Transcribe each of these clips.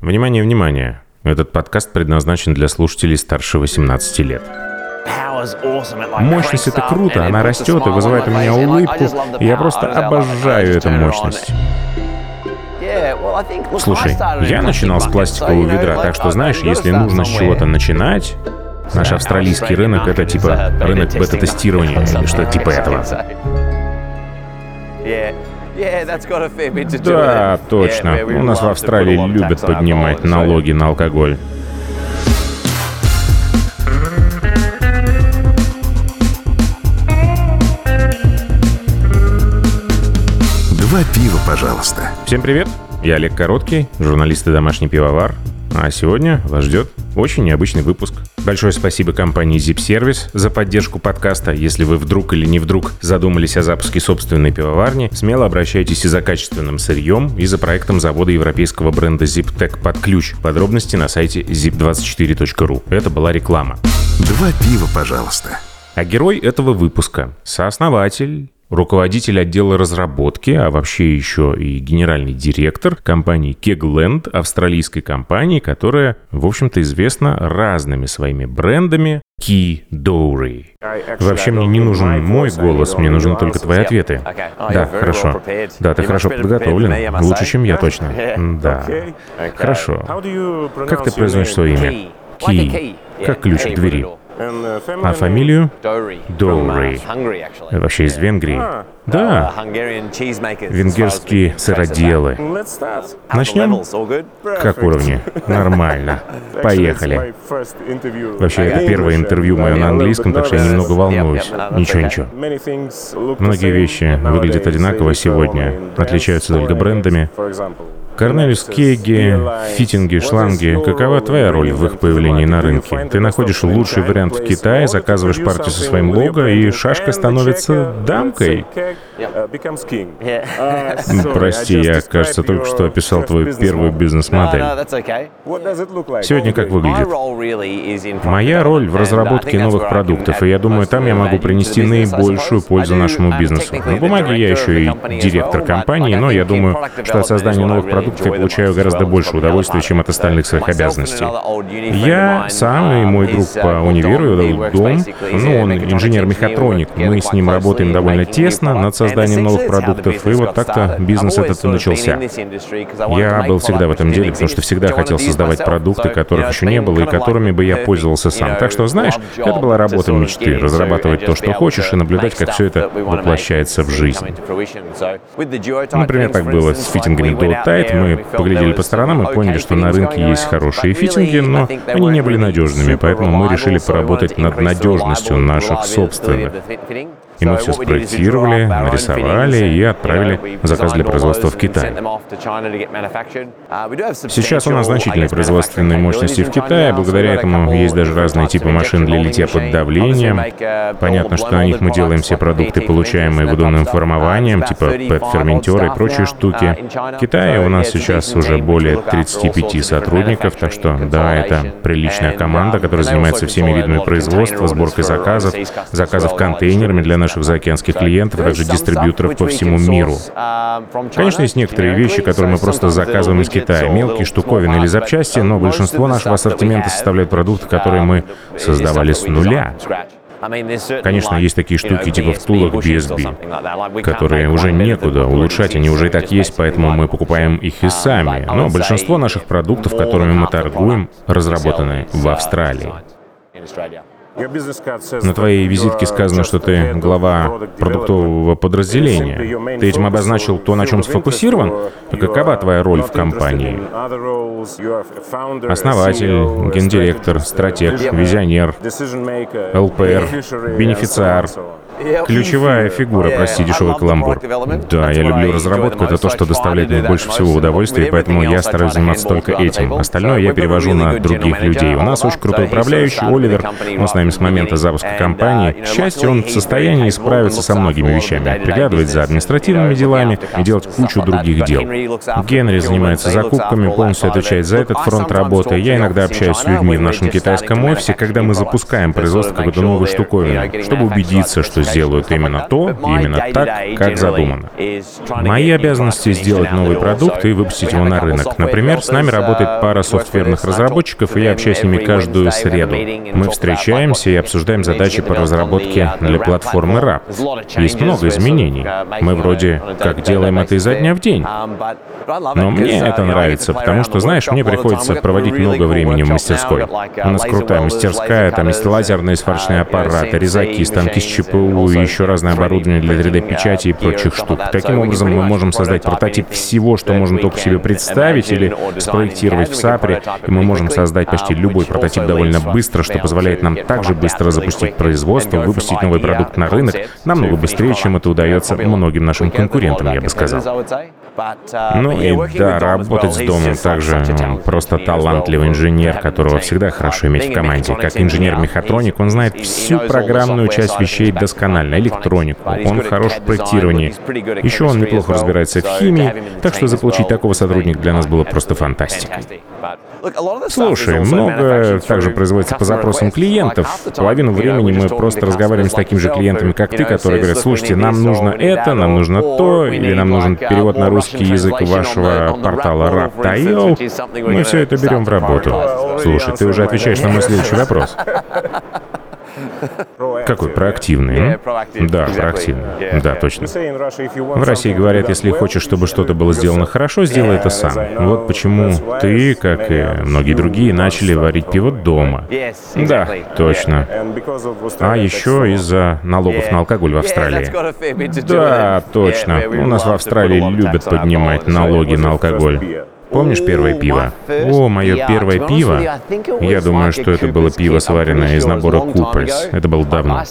Внимание, внимание! Этот подкаст предназначен для слушателей старше 18 лет. Мощность — это круто, она растет и вызывает у меня улыбку. И я просто обожаю эту мощность. Слушай, я начинал с пластикового ведра, так что, знаешь, если нужно с чего-то начинать, наш австралийский рынок — это типа рынок бета-тестирования или что-то типа этого. Да, точно. У нас в Австралии любят поднимать налоги на алкоголь. Два пива, пожалуйста. Всем привет! Я Олег Короткий, журналист и домашний пивовар. А сегодня вас ждет очень необычный выпуск. Большое спасибо компании Zip Service за поддержку подкаста. Если вы вдруг или не вдруг задумались о запуске собственной пивоварни, смело обращайтесь и за качественным сырьем, и за проектом завода европейского бренда ZipTech под ключ. Подробности на сайте zip24.ru. Это была реклама. Два пива, пожалуйста. А герой этого выпуска – сооснователь руководитель отдела разработки, а вообще еще и генеральный директор компании Kegland, австралийской компании, которая, в общем-то, известна разными своими брендами. Key Dory. Вообще мне не нужен мой голос, мне нужны только твои ответы. Да, хорошо. Да, ты хорошо подготовлен. Лучше, чем я точно. Да. Хорошо. Как ты произносишь свое имя? Key. Как ключ к двери. А фамилию? Доури. Вообще из Венгрии. Да. Венгерские сыроделы. Начнем? Как уровни? Нормально. Поехали. Вообще, это первое интервью мое на английском, так что я немного волнуюсь. Ничего, ничего. Многие вещи выглядят одинаково сегодня, отличаются только брендами. Корнелис Кейги, фитинги, шланги. Какова твоя роль в их появлении на рынке? Ты находишь лучший вариант в Китае, заказываешь партию со своим лого, и шашка становится дамкой. Прости, я, кажется, только что описал твою первую бизнес-модель. Сегодня как выглядит? Моя роль в разработке новых продуктов, и я думаю, там я могу принести наибольшую пользу нашему бизнесу. На бумаге я еще и директор компании, но я думаю, что от создания новых продуктов я получаю гораздо больше удовольствия, чем от остальных своих обязанностей. Я сам и мой друг по универу, Дом, ну, он инженер-мехатроник, мы с ним работаем довольно тесно над созданием новых продуктов, и вот так-то бизнес этот и начался. Я был всегда в этом деле, потому что всегда хотел создавать продукты, которых еще не было, и которыми бы я пользовался сам. Так что, знаешь, это была работа мечты, разрабатывать то, что хочешь, и наблюдать, как все это воплощается в жизнь. Например, так было с фитингами Dual. Мы поглядели по сторонам и поняли, что на рынке есть хорошие фитинги, но они не были надежными, поэтому мы решили поработать над надежностью наших собственных. И мы все спроектировали, нарисовали и отправили заказ для производства в Китай. Сейчас у нас значительные производственные мощности в Китае. Благодаря этому есть даже разные типы машин для литья под давлением. Понятно, что на них мы делаем все продукты, получаемые водяным формованием, типа PET-ферментеры и прочие штуки. В Китае у нас сейчас уже более 35 сотрудников, так что да, это приличная команда, которая занимается всеми видами производства, сборкой заказов, заказов контейнерами для наших наших заокеанских клиентов, а также дистрибьюторов по всему миру. Конечно, есть некоторые вещи, которые мы просто заказываем из Китая, мелкие штуковины или запчасти, но большинство нашего ассортимента составляют продукты, которые мы создавали с нуля. Конечно, есть такие штуки типа втулок BSB, которые уже некуда улучшать, они уже и так есть, поэтому мы покупаем их и сами. Но большинство наших продуктов, которыми мы торгуем, разработаны в Австралии. На твоей визитке сказано, что ты глава продуктового подразделения. Ты этим обозначил то, на чем сфокусирован? А какова твоя роль в компании? Основатель, гендиректор, стратег, визионер, ЛПР, бенефициар, Ключевая фигура, прости, дешевый каламбур. Да, я люблю разработку, это то, что доставляет мне больше всего удовольствия, поэтому я стараюсь заниматься только этим. Остальное я перевожу на других людей. У нас очень крутой управляющий, Оливер, он с нами с момента запуска компании. К счастью, он в состоянии справиться со многими вещами, приглядывать за административными делами и делать кучу других дел. Генри занимается закупками, полностью отвечает за этот фронт работы. Я иногда общаюсь с людьми в нашем китайском офисе, когда мы запускаем производство какой-то новой штуковины, чтобы убедиться, что сделают именно то, именно так, как задумано. Мои обязанности сделать новый продукт и выпустить его на рынок. Например, с нами работает пара софтверных разработчиков, и я общаюсь с ними каждую среду. Мы встречаемся и обсуждаем задачи по разработке для платформы RAP. Есть много изменений. Мы вроде как делаем это изо дня в день. Но мне это нравится, потому что, знаешь, мне приходится проводить много времени в мастерской. У нас крутая мастерская, там есть лазерные сварочные аппараты, резаки, станки с ЧПУ и еще разное оборудование для 3D-печати и прочих штук. Таким образом, мы можем создать прототип всего, что можно только себе представить или спроектировать в САПРе, и мы можем создать почти любой прототип довольно быстро, что позволяет нам также быстро запустить производство, выпустить новый продукт на рынок. Намного быстрее, чем это удается многим нашим конкурентам, я бы сказал. Ну и да, работать с домом также просто талантливый инженер, которого всегда хорошо иметь в команде. Как инженер-мехатроник, он знает всю программную часть вещей досконально, электронику, он хорош в проектировании. Еще он неплохо разбирается в химии, так что заполучить такого сотрудника для нас было просто фантастикой. Слушай, много также производится по запросам клиентов. Половину времени мы просто разговариваем с такими же клиентами, как ты, которые говорят, слушайте, нам нужно это, нам нужно то, или нам нужен перевод на русский язык вашего портала Rap.io. Мы все это берем в работу. Слушай, ты уже отвечаешь на мой следующий вопрос. Какой? Проактивный? Да, проактивный. Да, точно. В России говорят, если хочешь, чтобы что-то было сделано хорошо, сделай это сам. Вот почему ты, как и многие другие, начали варить пиво дома. Да, точно. А еще из-за налогов на алкоголь в Австралии. Да, точно. У нас в Австралии любят поднимать налоги на алкоголь. Помнишь первое пиво? О, мое первое пиво. Я думаю, что это было пиво, сваренное из набора Купольс. Это было давно.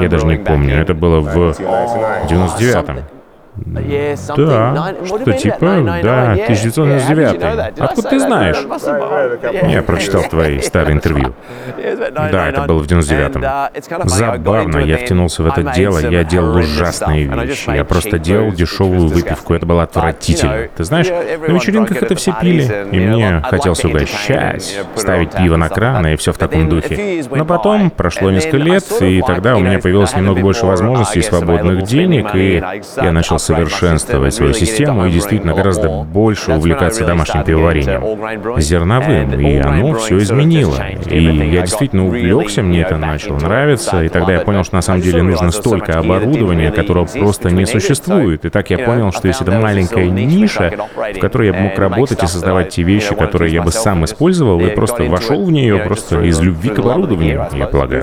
Я даже не помню. Это было в 99-м. Да, что типа, да, 1999. Откуда ты знаешь? Я прочитал твои старые интервью. Да, это было в 99-м. Забавно, я втянулся в это дело, я делал ужасные вещи. Я просто делал дешевую выпивку, это было отвратительно. Ты знаешь, на вечеринках это все пили, и мне хотелось угощать, ставить пиво на краны и все в таком духе. Но потом прошло несколько лет, и тогда у меня появилось немного больше возможностей и свободных денег, и я начал совершенствовать свою систему и действительно гораздо больше увлекаться домашним пивоварением. Зерновым, и оно все изменило. И я действительно увлекся, мне это начало нравиться, и тогда я понял, что на самом деле нужно столько оборудования, которого просто не существует. И так я понял, что есть эта маленькая ниша, в которой я мог работать и создавать те вещи, которые я бы сам использовал, и просто вошел в нее просто из любви к оборудованию, я полагаю.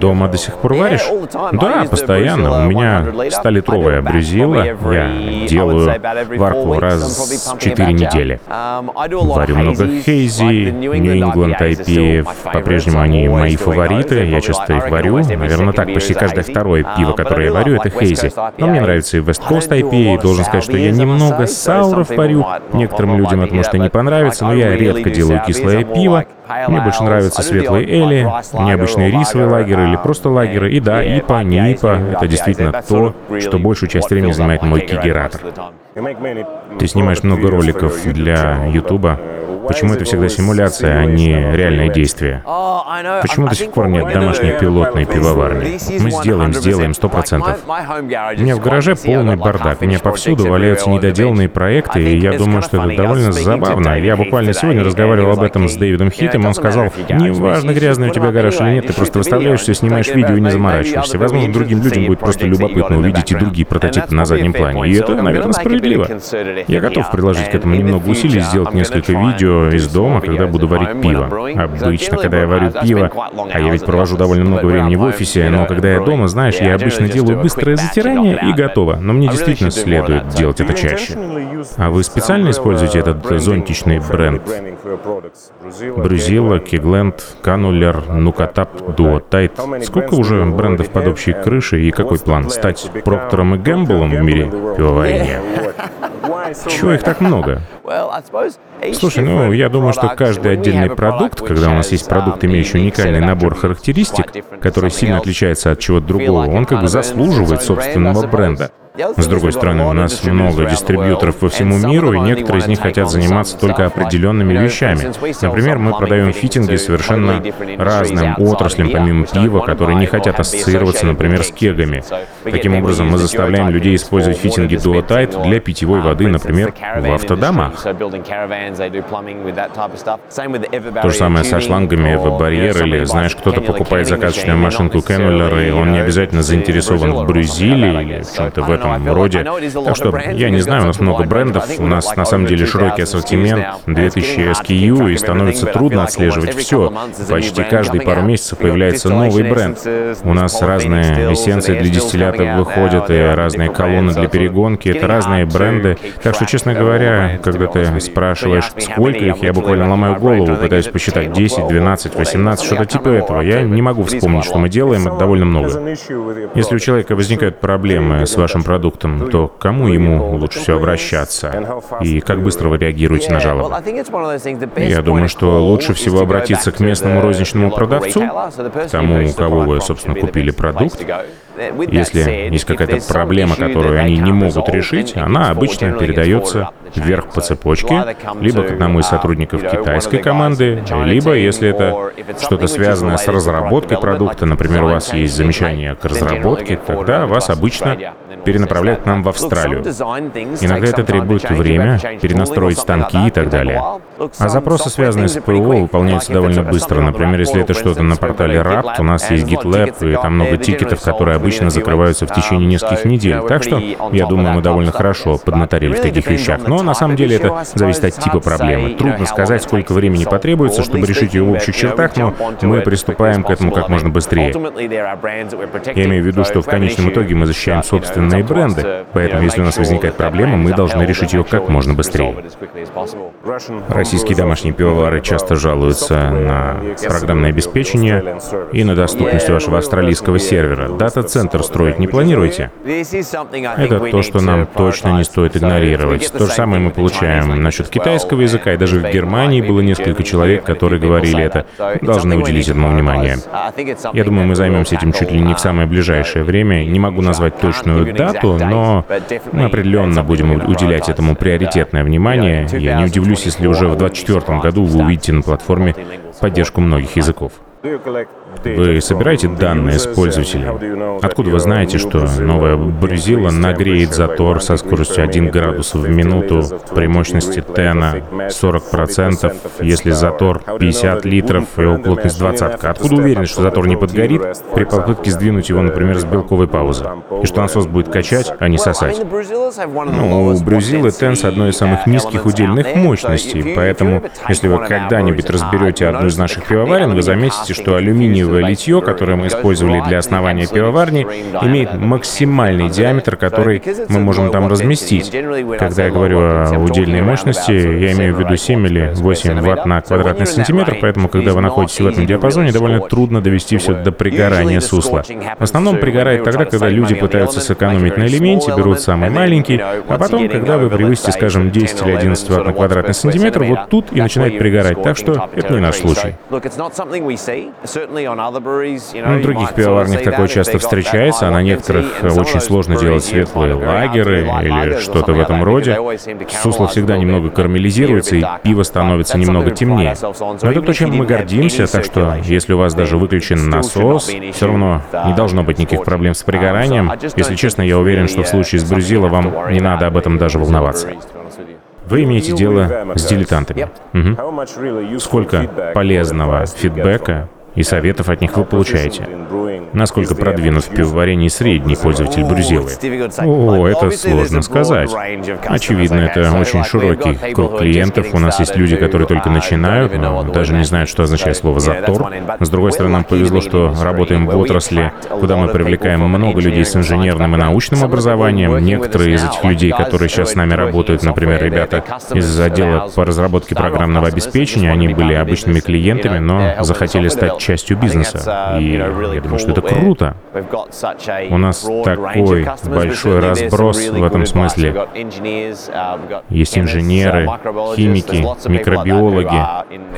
Дома до сих пор варишь? Да, постоянно. У меня 100-литровая брюзила, дело. Я делаю варку раз в 4 недели. Варю много хейзи, Нью-Ингланд IPA. По-прежнему они мои фавориты. Я часто их варю. Наверное, так. Почти каждое второе пиво, которое я варю, это хейзи. Но мне нравится и West Coast IPA. Должен сказать, что я немного сауров варю. Некоторым людям это может и не понравиться, но я редко делаю кислое пиво. Мне больше нравятся светлые эли, необычные рисовые лагеры или просто лагеры. И да, ипа, не ипа — это действительно то, что большую часть времени занимает мой кигератор. Ты снимаешь много роликов для Ютуба. Почему это всегда симуляция, а не реальное действие? Почему до сих пор нет домашней пилотной пивоварни? Мы сделаем, сделаем, сто процентов. У меня в гараже полный бардак. У меня повсюду валяются недоделанные проекты, и я думаю, что это довольно забавно. Я буквально сегодня разговаривал об этом с Дэвидом Хитом, он сказал, неважно, грязный у тебя гараж или нет, ты просто выставляешься, снимаешь видео и не заморачиваешься. Возможно, другим людям будет просто любопытно увидеть и другие прототипы на заднем плане. И это, наверное, справедливо. Я готов приложить к этому немного усилий, сделать несколько видео, из дома, когда буду варить пиво. Обычно, когда я варю пиво, а я ведь провожу довольно много времени в офисе, но когда я дома, знаешь, я обычно делаю быстрое затирание и готово. Но мне действительно следует делать это чаще. А вы специально используете этот зонтичный бренд? Брюзила, Кигленд, Канулер, Нукатап, Дуо, Тайт. Сколько уже брендов под общей крышей и какой план? Стать Проктором и Гэмблом в мире пивоварения? Чего их так много? Слушай, ну, я думаю, что каждый отдельный продукт, когда у нас есть продукт, имеющий уникальный набор характеристик, который сильно отличается от чего-то другого, он как бы заслуживает собственного бренда. С другой стороны, у нас много дистрибьюторов по всему миру, и некоторые из них хотят заниматься только определенными вещами. Например, мы продаем фитинги совершенно разным отраслям, помимо пива, которые не хотят ассоциироваться, например, с кегами. Таким образом, мы заставляем людей использовать фитинги Duotite для питьевой воды, например, в автодомах. То же самое со шлангами в барьер или, знаешь, кто-то покупает заказочную машинку Кеннеллер, и он не обязательно заинтересован в брюзиле или в чем-то в этом этом роде. Так что, я не знаю, у нас много брендов, у нас на самом деле широкий ассортимент, 2000 SKU, и становится трудно отслеживать все. Почти каждые пару месяцев появляется новый бренд. У нас разные эссенции для дистиллятов выходят, и разные колонны для перегонки, это разные бренды. Так что, честно говоря, когда ты спрашиваешь, сколько их, я буквально ломаю голову, пытаюсь посчитать 10, 12, 18, что-то типа этого. Я не могу вспомнить, что мы делаем, это довольно много. Если у человека возникают проблемы с вашим продуктом, то к кому ему лучше всего обращаться? И как быстро вы реагируете на жалобы? Я думаю, что лучше всего обратиться к местному розничному продавцу, к тому, у кого вы, собственно, купили продукт. Если есть какая-то проблема, которую они не могут решить, она обычно передается вверх по цепочке, либо к одному из сотрудников китайской команды, либо, если это что-то связанное с разработкой продукта, например, у вас есть замечание к разработке, тогда вас обычно перенаправляют к нам в Австралию. Иногда это требует время, перенастроить станки и так далее. А запросы, связанные с ПО, выполняются довольно быстро. Например, если это что-то на портале RAPT, у нас есть GitLab, и там много тикетов, которые обычно закрываются в течение нескольких недель. Так что, я думаю, мы довольно хорошо поднаторили в таких вещах. Но на самом деле это зависит от типа проблемы. Трудно сказать, сколько времени потребуется, чтобы решить ее в общих чертах, но мы приступаем к этому как можно быстрее. Я имею в виду, что в конечном итоге мы защищаем собственные бренды, поэтому если у нас возникает проблема, мы должны решить ее как можно быстрее. Российские домашние пивовары часто жалуются на программное обеспечение и на доступность вашего австралийского сервера. Дата-центр строить не планируете? Это то, что нам точно не стоит игнорировать. То же самое мы получаем насчет китайского языка, и даже в Германии было несколько человек, которые говорили это. Должны уделить этому внимание. Я думаю, мы займемся этим чуть ли не в самое ближайшее время. Не могу назвать точную дату, но мы определенно будем уделять этому приоритетное внимание. Я не удивлюсь, если уже в 2024 году вы увидите на платформе поддержку многих языков. Вы собираете данные с пользователей? Откуда вы знаете, что новая Брюзила нагреет затор со скоростью 1 градус в минуту при мощности Тена 40%, если затор 50 литров и его плотность 20? Откуда уверенность, что затор не подгорит при попытке сдвинуть его, например, с белковой паузы? И что насос будет качать, а не сосать? Ну, у Брюзилы Тен с одной из самых низких удельных мощностей, поэтому если вы когда-нибудь разберете одну из наших пивоварен, вы заметите, что алюминий алюминиевое литье, которое мы использовали для основания пивоварни, имеет максимальный диаметр, который мы можем там разместить. Когда я говорю о удельной мощности, я имею в виду 7 или 8 ватт на квадратный сантиметр, поэтому, когда вы находитесь в этом диапазоне, довольно трудно довести все до пригорания сусла. В основном пригорает тогда, когда люди пытаются сэкономить на элементе, берут самый маленький, а потом, когда вы превысите, скажем, 10 или 11 ватт на квадратный сантиметр, вот тут и начинает пригорать. Так что это не наш случай. На других пивоварнях такое часто встречается, а на некоторых очень сложно делать светлые лагеры или что-то в этом роде. Сусло всегда немного карамелизируется, и пиво становится немного темнее. Но это то, чем мы гордимся, так что если у вас даже выключен насос, все равно не должно быть никаких проблем с пригоранием. Если честно, я уверен, что в случае с Брюзила вам не надо об этом даже волноваться. Вы имеете дело с дилетантами. Угу. Сколько полезного фидбэка и советов от них вы получаете. Насколько продвинут в пивоварении средний пользователь Брюзилы? О, это сложно сказать. Очевидно, это очень широкий круг клиентов. У нас есть люди, которые только начинают, но даже не знают, что означает слово «затор». С другой стороны, нам повезло, что работаем в отрасли, куда мы привлекаем много людей с инженерным и научным образованием. Некоторые из этих людей, которые сейчас с нами работают, например, ребята из отдела по разработке программного обеспечения, они были обычными клиентами, но захотели стать частью бизнеса. И я думаю, что это круто. У нас такой большой разброс в этом смысле. Есть инженеры, химики, микробиологи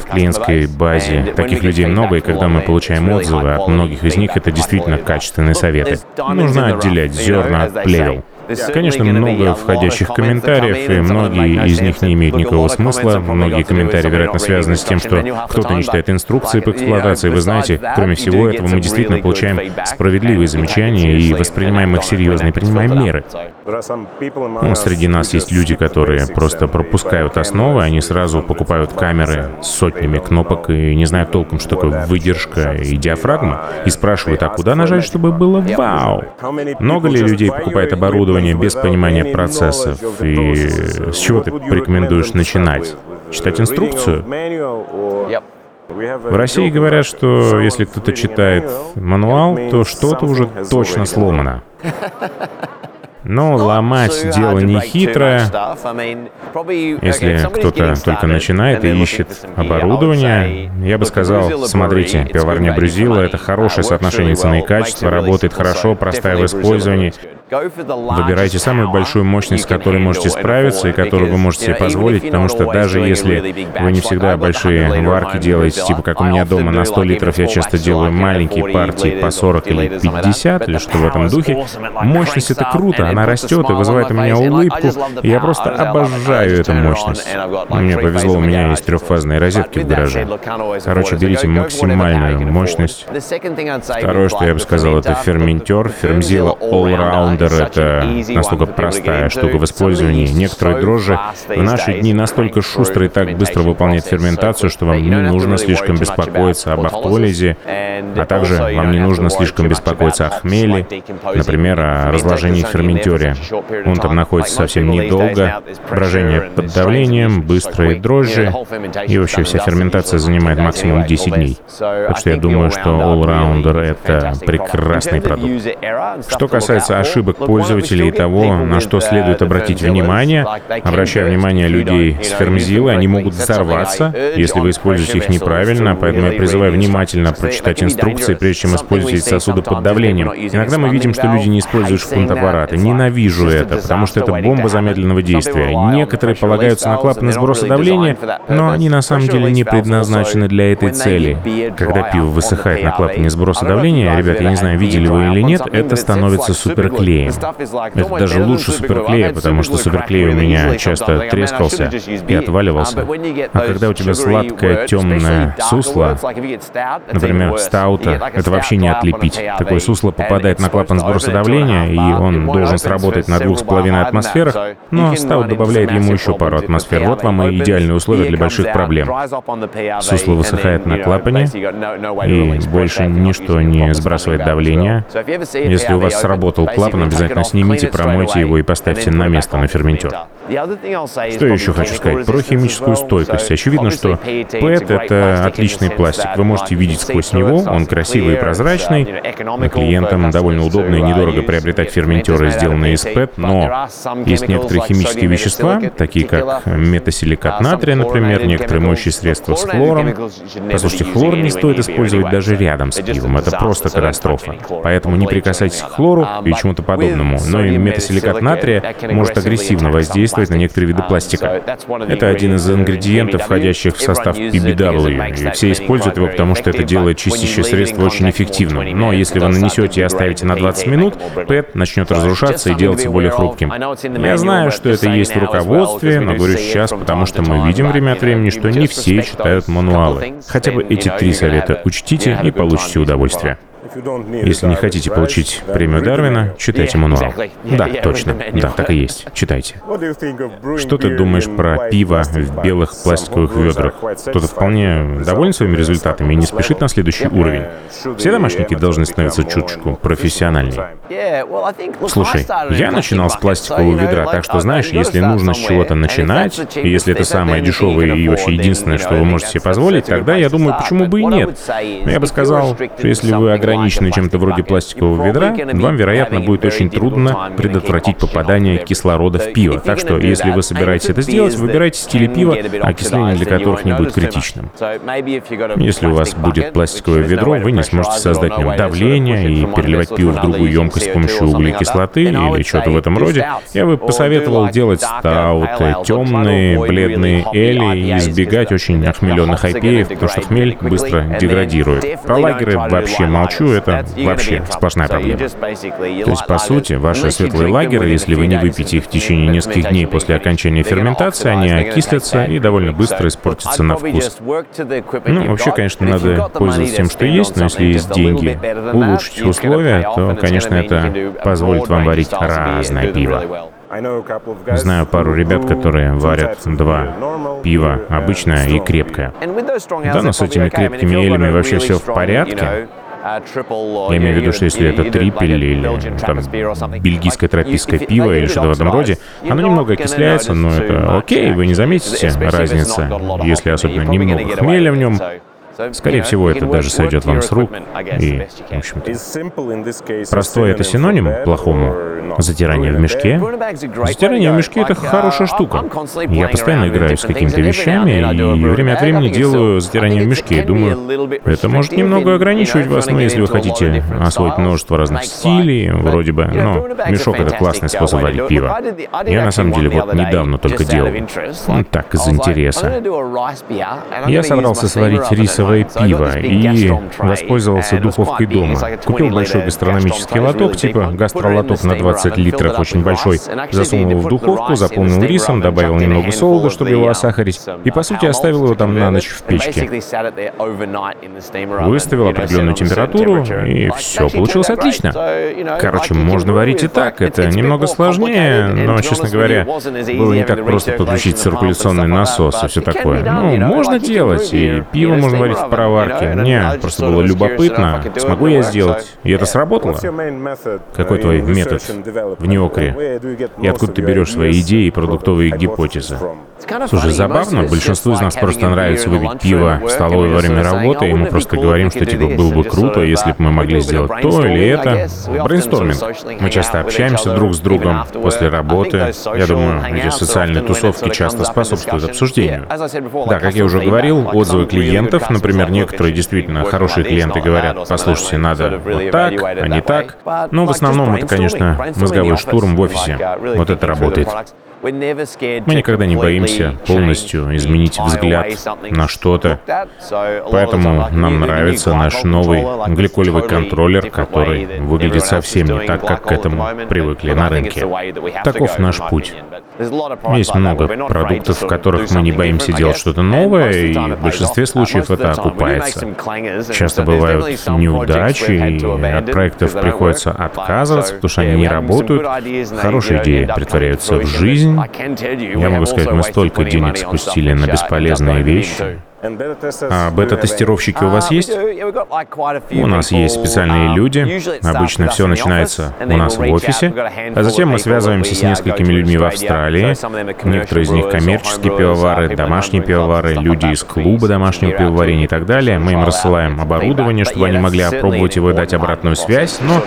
в клиентской базе. Таких людей много, и когда мы получаем отзывы от многих из них, это действительно качественные советы. Нужно отделять зерна от плевел. Конечно, много входящих комментариев, и многие из них не имеют никакого смысла. Многие комментарии, вероятно, связаны с тем, что кто-то не читает инструкции по эксплуатации. Вы знаете, кроме всего этого, мы действительно получаем справедливые замечания и воспринимаем их серьезно и принимаем меры. Ну, среди нас есть люди, которые просто пропускают основы, они сразу покупают камеры с сотнями кнопок и не знают толком, что такое выдержка и диафрагма, и спрашивают, а куда нажать, чтобы было вау? Много ли людей покупает оборудование, исследования без понимания процессов. И с чего ты порекомендуешь начинать? Читать инструкцию? В России говорят, что если кто-то читает мануал, то что-то уже точно сломано. Но ломать дело не хитрое. Если кто-то только начинает и ищет оборудование, я бы сказал, смотрите, пивоварня Брюзила — это хорошее соотношение цены и качества, работает хорошо, простая в использовании. Выбирайте самую большую мощность, с которой можете справиться и которую вы можете себе позволить, потому что даже если вы не всегда большие варки делаете, типа как у меня дома на 100 литров, я часто делаю маленькие партии по 40 или 50, или что в этом духе, мощность — это круто, она растет и вызывает у меня улыбку, и я просто обожаю эту мощность. Мне повезло, у меня есть трехфазные розетки в гараже. Короче, берите максимальную мощность. Второе, что я бы сказал, это ферментер, фермзила All Round Блендер — это настолько простая штука в использовании. Некоторые дрожжи в наши дни настолько шустро и так быстро выполняют ферментацию, что вам не нужно слишком беспокоиться об автолизе, а также вам не нужно слишком беспокоиться о хмеле, например, о разложении в ферментере. Он там находится совсем недолго, брожение под давлением, быстрые дрожжи, и вообще вся ферментация занимает максимум 10 дней. Так что я думаю, что Allrounder — это прекрасный продукт. Что касается ошибок пользователей и того, на что следует обратить внимание. Обращая внимание людей с фермзилы, они могут взорваться, если вы используете их неправильно, поэтому я призываю внимательно прочитать инструкции, прежде чем использовать сосуды под давлением. Иногда мы видим, что люди не используют шпунт-аппараты. Ненавижу это, потому что это бомба замедленного действия. Некоторые полагаются на клапаны сброса давления, но они на самом деле не предназначены для этой цели. Когда пиво высыхает на клапане сброса давления, ребят, я не знаю, видели вы или нет, это становится суперклеем. Это даже лучше суперклея, потому что суперклей у меня часто трескался и отваливался. А когда у тебя сладкое темное сусло, например, стаута, это вообще не отлепить. Такое сусло попадает на клапан сброса давления, и он должен сработать на двух с половиной атмосферах, но стаут добавляет ему еще пару атмосфер. Вот вам и идеальные условия для больших проблем. Сусло высыхает на клапане, и больше ничто не сбрасывает давление. Если у вас сработал клапан, обязательно снимите, промойте его и поставьте на место на ферментер. Что еще хочу сказать? Про химическую стойкость. Очевидно, что PET — это отличный пластик. Вы можете видеть сквозь него, он красивый и прозрачный. Клиентам довольно удобно и недорого приобретать ферментеры, сделанные из PET, но есть некоторые химические вещества, такие как метасиликат натрия, например, некоторые моющие средства с хлором. Послушайте, хлор не стоит использовать даже рядом с пивом. Это просто катастрофа. Поэтому не прикасайтесь к хлору и чему-то подобному. Но и метасиликат натрия может агрессивно воздействовать на некоторые виды пластика. Это один из ингредиентов, входящих в состав PBW, и все используют его, потому что это делает чистящее средство очень эффективным. Но если вы нанесете и оставите на 20 минут, PET начнет разрушаться и делаться более хрупким. Я знаю, что это есть в руководстве, но говорю сейчас, потому что мы видим время от времени, что не все читают мануалы. Хотя бы эти три совета учтите и получите удовольствие. Если не хотите получить премию Дарвина, читайте мануал. Да, точно. Да, так и есть. Читайте. Что ты думаешь про пиво в белых пластиковых ведрах? Кто-то вполне доволен своими результатами и не спешит на следующий уровень. Все домашники должны становиться чуточку профессиональнее. Слушай, я начинал с пластикового ведра, так что, знаешь, если нужно с чего-то начинать, и если это самое дешевое и вообще единственное, что вы можете себе позволить, тогда я думаю, почему бы и нет. Но я бы сказал, что если вы ограничены ограничены чем-то вроде пластикового ведра, вам, вероятно, будет очень трудно предотвратить попадание кислорода в пиво. Так что, если вы собираетесь это сделать, выбирайте стили пива, окисление для которых не будет критичным. Если у вас будет пластиковое ведро, вы не сможете создать в нем давление и переливать пиво в другую емкость с помощью углекислоты или что-то в этом роде. Я бы посоветовал делать стауты, темные, бледные эли и избегать очень охмеленных IPA, потому что хмель быстро деградирует. Про лагеры вообще молчу, это вообще сплошная проблема. То есть, по сути, ваши светлые лагеры, если вы не выпьете их в течение нескольких дней после окончания ферментации, они окислятся и довольно быстро испортятся на вкус. Ну, вообще, конечно, надо пользоваться тем, что есть, но если есть деньги улучшить условия, то, конечно, это позволит вам варить разное пиво. Знаю пару ребят, которые варят два пива, обычное и крепкое. Да, но с этими крепкими элями вообще все в порядке. Я имею в виду, что если это трипель или там, бельгийское тропическое пиво или что-то в этом роде, оно немного окисляется, но это окей, вы не заметите разницы, если особенно немного хмеля в нем, Скорее всего, это даже сойдет вам с рук. И, в общем-то, простой — это синоним плохому? Затирание в мешке? Затирание в мешке — это хорошая штука. Я постоянно играю с какими-то вещами, и время от времени делаю затирание в мешке. Думаю, это может немного ограничивать вас, но если вы хотите освоить множество разных стилей, вроде бы, но мешок — это классный способ варить пиво. Я, на самом деле, вот недавно только делал. Ну, так, из интереса. Я собрался сварить рисовое рисовое пиво и воспользовался духовкой дома. Купил большой гастрономический лоток, типа гастролоток на 20 литров, очень большой. Засунул его в духовку, заполнил рисом, добавил немного солода, чтобы его осахарить, и, по сути, оставил его там на ночь в печке. Выставил определенную температуру, и все получилось отлично. Короче, можно варить и так. Это немного сложнее, но, честно говоря, было не так просто подключить циркуляционный насос и все такое. Ну, можно делать, и пиво можно варить в пароварке. Не, просто было любопытно, смогу я сделать. И это сработало. Какой твой метод в неокре? И откуда ты берешь свои идеи и продуктовые гипотезы? Слушай, забавно, большинству из нас просто нравится выпить пиво в столовой во время работы, и мы просто говорим, что типа было бы круто, если бы мы могли сделать то или это. Брейнсторминг. Мы часто общаемся друг с другом после работы. Я думаю, эти социальные тусовки часто способствуют обсуждению. Да, как я уже говорил, отзывы клиентов, например, Например, некоторые действительно хорошие клиенты говорят, послушайте, надо вот так, а не так. Но в основном это, конечно, мозговой штурм в офисе. Вот это работает. Мы никогда не боимся полностью изменить взгляд на что-то. Поэтому нам нравится наш новый гликолевый контроллер, который выглядит совсем не так, как к этому привыкли на рынке. Таков наш путь. Есть много продуктов, в которых мы не боимся делать что-то новое, и в большинстве случаев это окупается. Часто бывают неудачи, и от проектов приходится отказываться, потому что они не работают. Хорошие идеи притворяются в жизнь, я могу сказать, мы столько денег спустили на бесполезные вещи. А бета-тестировщики у вас есть? У нас есть специальные люди. Обычно все начинается у нас в офисе. А затем мы связываемся с несколькими людьми в Австралии. Некоторые из них коммерческие пивовары, домашние пивовары, люди из клуба домашнего пивоварения и так далее. Мы им рассылаем оборудование, чтобы они могли опробовать и выдать обратную связь, но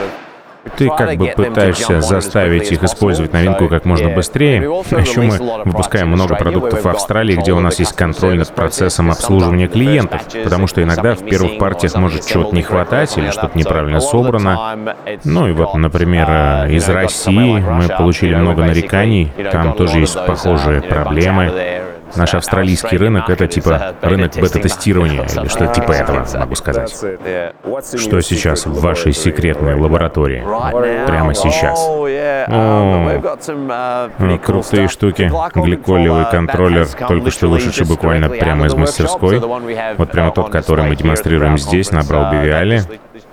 ты как бы пытаешься заставить их использовать новинку как можно быстрее. Еще мы выпускаем много продуктов в Австралии, где у нас есть контроль над процессом обслуживания клиентов, потому что иногда в первых партиях может чего-то не хватать или что-то неправильно собрано. Ну и вот, например, из России мы получили много нареканий, там тоже есть похожие проблемы. Наш австралийский рынок — это типа рынок бета-тестирования или что-то типа этого, могу сказать. Что сейчас в вашей секретной лаборатории? Прямо сейчас. О, крутые штуки. Гликолевый контроллер, только что вышедший буквально прямо из мастерской. Вот прямо тот, который мы демонстрируем здесь, набрал Бивиали.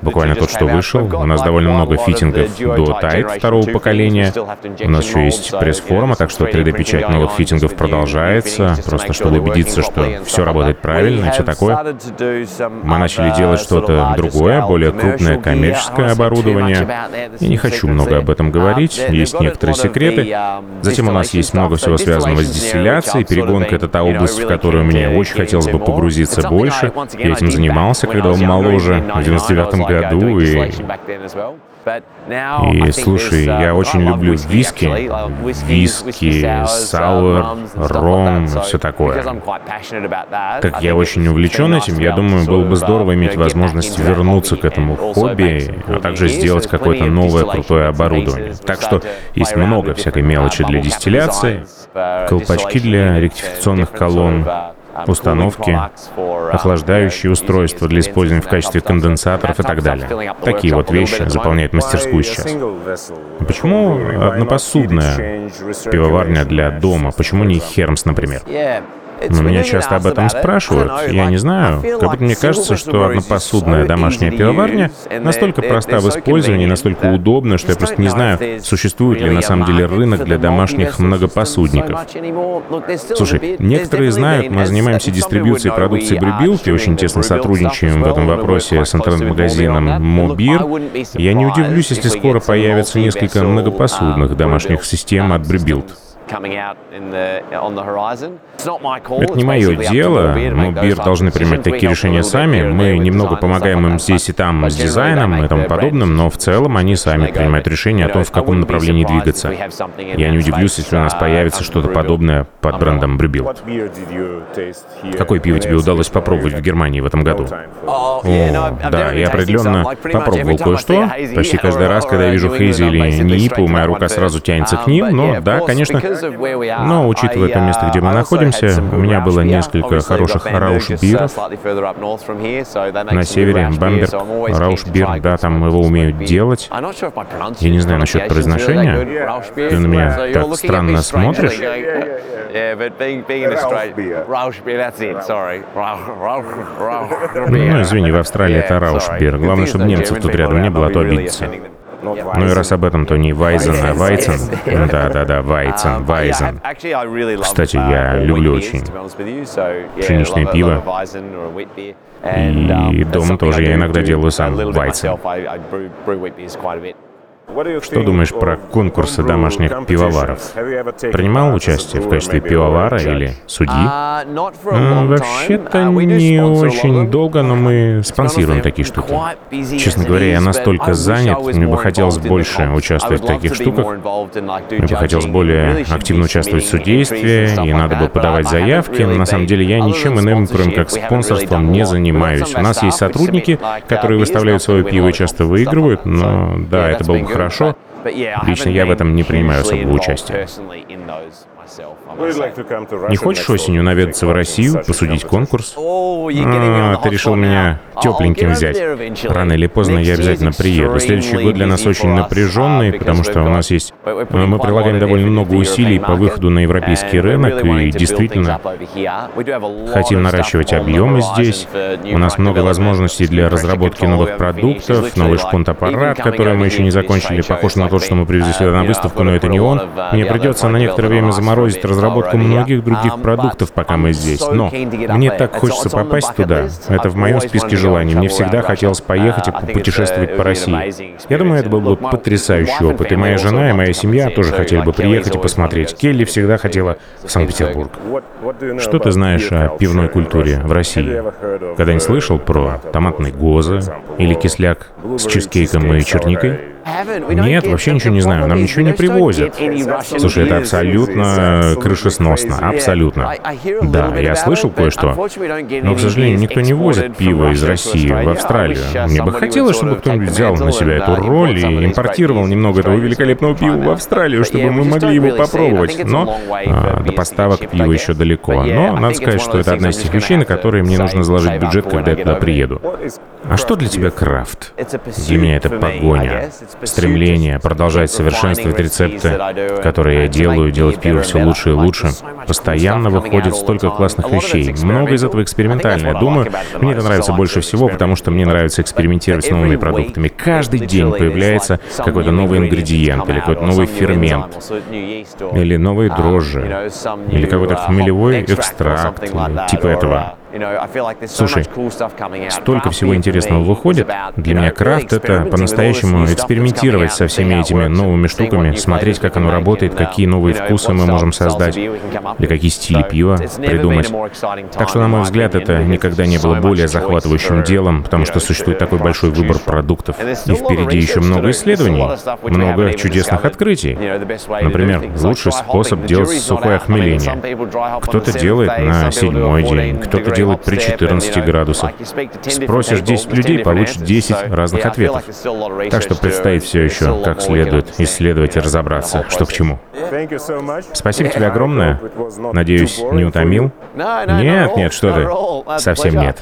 Буквально тот, что вышел. У нас довольно много фитингов до Tide второго поколения. У нас еще есть пресс-форма, так что 3D-печать новых фитингов продолжается, просто чтобы убедиться, что все работает правильно и все такое. Мы начали делать что-то другое, более крупное коммерческое оборудование. Я не хочу много об этом говорить, есть некоторые секреты. Затем у нас есть много всего связанного с дистилляцией. Перегонка — это та область, в которую мне очень хотелось бы погрузиться больше. Я этим занимался, когда был моложе. В 99 году, и и слушай, я очень люблю виски, виски, сауэр, ром, все такое. Так я очень увлечен этим, я думаю, было бы здорово иметь возможность вернуться к этому хобби, а также сделать какое-то новое крутое оборудование. Так что есть много всякой мелочи для дистилляции, колпачки для ректификационных колонн, установки, охлаждающие устройства для использования в качестве конденсаторов и так далее. Такие вот вещи заполняют мастерскую сейчас. Почему однопосудная пивоварня для дома? Почему не Хермс, например? Но меня часто об этом спрашивают. Я не знаю. Как будто мне кажется, что однопосудная домашняя пивоварня настолько проста в использовании, настолько удобна, что я просто не знаю, существует ли на самом деле рынок для домашних многопосудников. Слушай, некоторые знают, мы занимаемся дистрибьюцией продукции Брюбилд и очень тесно сотрудничаем в этом вопросе с интернет-магазином Мобир. Я не удивлюсь, если скоро появится несколько многопосудных домашних систем от Брюбилд. Это не мое дело. Мы, Бир, должны принимать такие решения сами. Мы немного помогаем им здесь и там с дизайном и тому подобным, но в целом они сами принимают решение о том, в каком направлении двигаться. Я не удивлюсь, если у нас появится что-то подобное под брендом Брюбил. Какое пиво тебе удалось попробовать в Германии в этом году? О, да, я определенно попробовал кое-что. Почти каждый раз, когда я вижу Хейзи или Нипу, моя рука сразу тянется к ним, но да, конечно, но, учитывая то место, где мы находимся, у меня было несколько хороших рауш-биров. На севере Бамберг, рауш-бир, да, там его умеют делать. Я не знаю насчет произношения. Ты на меня так странно смотришь. Ну, извини, в Австралии это раушбир. Главное, чтобы немцев тут рядом не было, а то обидится. Ну и раз об этом, то не Вайзен, а Вайцен. Да-да-да, Вайцен, Вайзен. Кстати, я люблю очень пшеничное пиво. И дома тоже я иногда делаю сам Вайцен. Что думаешь про конкурсы домашних пивоваров? Принимал участие в качестве пивовара или судьи? Ну, вообще-то не очень долго, но мы спонсируем такие штуки. Честно говоря, я настолько занят, мне бы хотелось больше участвовать в таких штуках. Мне бы хотелось более активно участвовать в судействе, и надо бы подавать заявки. Но на самом деле я ничем иным, кроме как спонсорством, не занимаюсь. У нас есть сотрудники, которые выставляют свое пиво и часто выигрывают, но да, это было бы хорошо. Лично я в этом не принимаю особого участия. Не хочешь осенью наведаться в Россию, посудить конкурс? А, ты решил меня тепленьким взять. Рано или поздно я обязательно приеду. Следующий год для нас очень напряженный, потому что у нас есть... Мы прилагаем довольно много усилий по выходу на европейский рынок, и действительно хотим наращивать объемы здесь. У нас много возможностей для разработки новых продуктов, новый шпунт-аппарат, который мы еще не закончили, похож на тот, что мы привезли сюда на выставку, но это не он. Мне придется на некоторое время заморозить разработку многих других продуктов, пока мы здесь. Но мне так хочется попасть туда. Это в моем списке желаний. Мне всегда хотелось поехать и путешествовать по России. Я думаю, это был бы потрясающий опыт. И моя жена, и моя семья тоже хотели бы приехать и посмотреть. Келли всегда хотела в Санкт-Петербург. Что ты знаешь о пивной культуре в России? Когда-нибудь слышал про томатный гозы или кисляк с чизкейком и черникой? Нет, вообще ничего не знаю. Нам ничего не привозят. Слушай, это абсолютно крышесносно. Абсолютно. Да, я слышал кое-что. Но, к сожалению, никто не возит пиво из России в Австралию. Мне бы хотелось, чтобы кто-нибудь взял на себя эту роль и импортировал немного этого великолепного пива в Австралию, чтобы мы могли его попробовать. Но а, до поставок пива еще далеко. Но надо сказать, что это одна из тех вещей, на которые мне нужно заложить бюджет, когда я туда приеду. А что для тебя крафт? Для меня это погоня стремление продолжать совершенствовать рецепты, которые я делаю, делать пиво все лучше и лучше. Постоянно выходит столько классных вещей. Много из этого экспериментальное. Думаю, мне это нравится больше всего, потому что мне нравится экспериментировать с новыми продуктами. Каждый день появляется какой-то новый ингредиент или какой-то новый фермент, или новые дрожжи, или какой-то хмелевой экстракт, типа этого. Слушай, столько всего интересного выходит. Для меня крафт — это по-настоящему экспериментировать со всеми этими новыми штуками, смотреть, как оно работает, какие новые вкусы мы можем создать, или какие стили пива придумать. Так что, на мой взгляд, это никогда не было более захватывающим делом, потому что существует такой большой выбор продуктов. И впереди еще много исследований, много чудесных открытий. Например, лучший способ делать сухое охмеление. Кто-то делает на седьмой день, кто-то делает при 14 градусах. Спросишь 10 людей, получишь 10 разных ответов. Так что предстоит все еще как следует исследовать и разобраться, что к чему. Спасибо тебе огромное. Надеюсь, не утомил? Нет, нет, что ты. Совсем нет.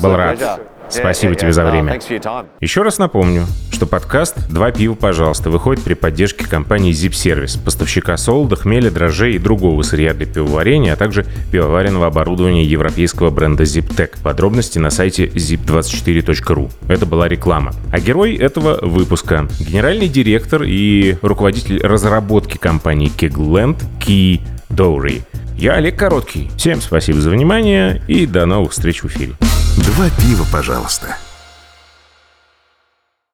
Был рад. Спасибо тебе за время. Еще раз напомню, что подкаст «Два пива, пожалуйста» выходит при поддержке компании Zip Service, поставщика солода, хмеля, дрожжей и другого сырья для пивоварения, а также пивоваренного оборудования европейского бренда ZipTech. Подробности на сайте zip24.ru. Это была реклама. А герой этого выпуска – генеральный директор и руководитель разработки компании Kegland Ки Доури. Я Олег Короткий. Всем спасибо за внимание и до новых встреч в эфире. Два пива, пожалуйста.